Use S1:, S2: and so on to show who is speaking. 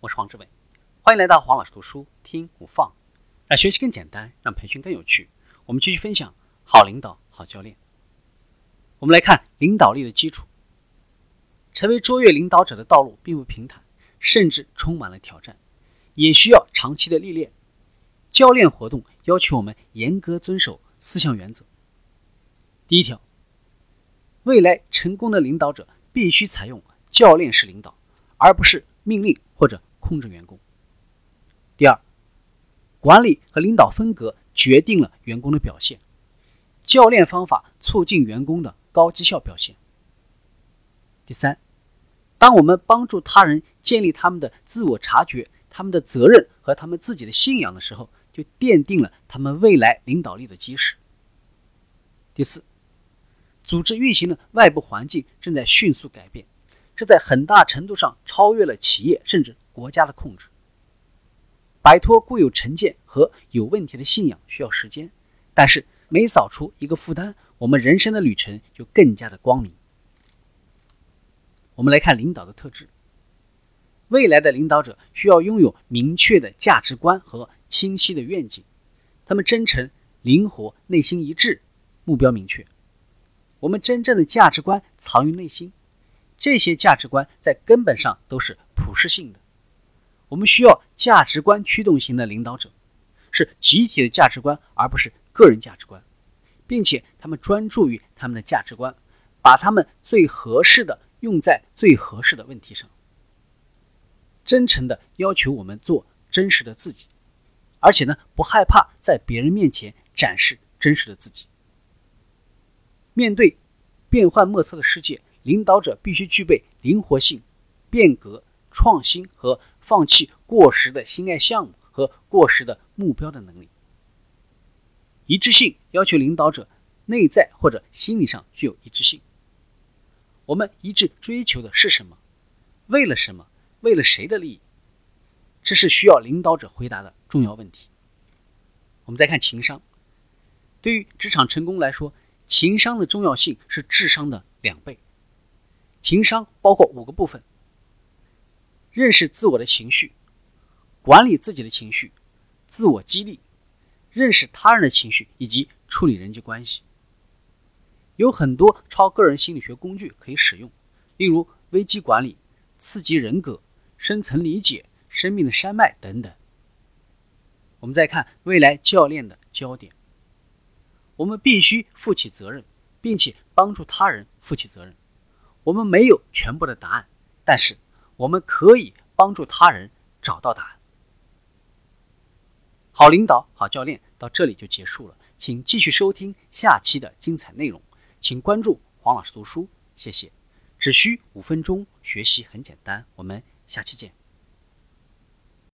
S1: 我是黄志伟，欢迎来到黄老师读书听无放，让学习更简单，让培训更有趣。我们继续分享好领导、好教练。我们来看领导力的基础。成为卓越领导者的道路并不平坦，甚至充满了挑战，也需要长期的历练。教练活动要求我们严格遵守四项原则。第一条，未来成功的领导者必须采用教练式领导，而不是命令或者。控制员工。第二，管理和领导风格决定了员工的表现，教练方法促进员工的高绩效表现。第三，当我们帮助他人建立他们的自我察觉、他们的责任和他们自己的信仰的时候，就奠定了他们未来领导力的基石。第四，组织运行的外部环境正在迅速改变，这在很大程度上超越了企业，甚至。国家的控制，摆脱固有成见和有问题的信仰需要时间，但是每扫除一个负担，我们人生的旅程就更加的光明。我们来看领导的特质，未来的领导者需要拥有明确的价值观和清晰的愿景，他们真诚、灵活、内心一致，目标明确。我们真正的价值观藏于内心，这些价值观在根本上都是普世性的。我们需要价值观驱动型的领导者，是集体的价值观，而不是个人价值观，并且他们专注于他们的价值观，把他们最合适的用在最合适的问题上。真诚的要求我们做真实的自己，而且呢，不害怕在别人面前展示真实的自己。面对变幻莫测的世界，领导者必须具备灵活性、变革、创新和。放弃过时的心爱项目和过时的目标的能力。一致性要求领导者内在或者心理上具有一致性。我们一致追求的是什么？为了什么？为了谁的利益？这是需要领导者回答的重要问题。我们再看情商。对于职场成功来说，情商的重要性是智商的两倍。情商包括五个部分。认识自我的情绪，管理自己的情绪，自我激励，认识他人的情绪以及处理人际关系。有很多超个人心理学工具可以使用，例如危机管理、刺激人格、深层理解、生命的山脉等等。我们再看未来教练的焦点，我们必须负起责任，并且帮助他人负起责任。我们没有全部的答案，但是。我们可以帮助他人找到答案。好领导，好教练，到这里就结束了。请继续收听下期的精彩内容，请关注黄老师读书，谢谢。只需五分钟，学习很简单。我们下期见。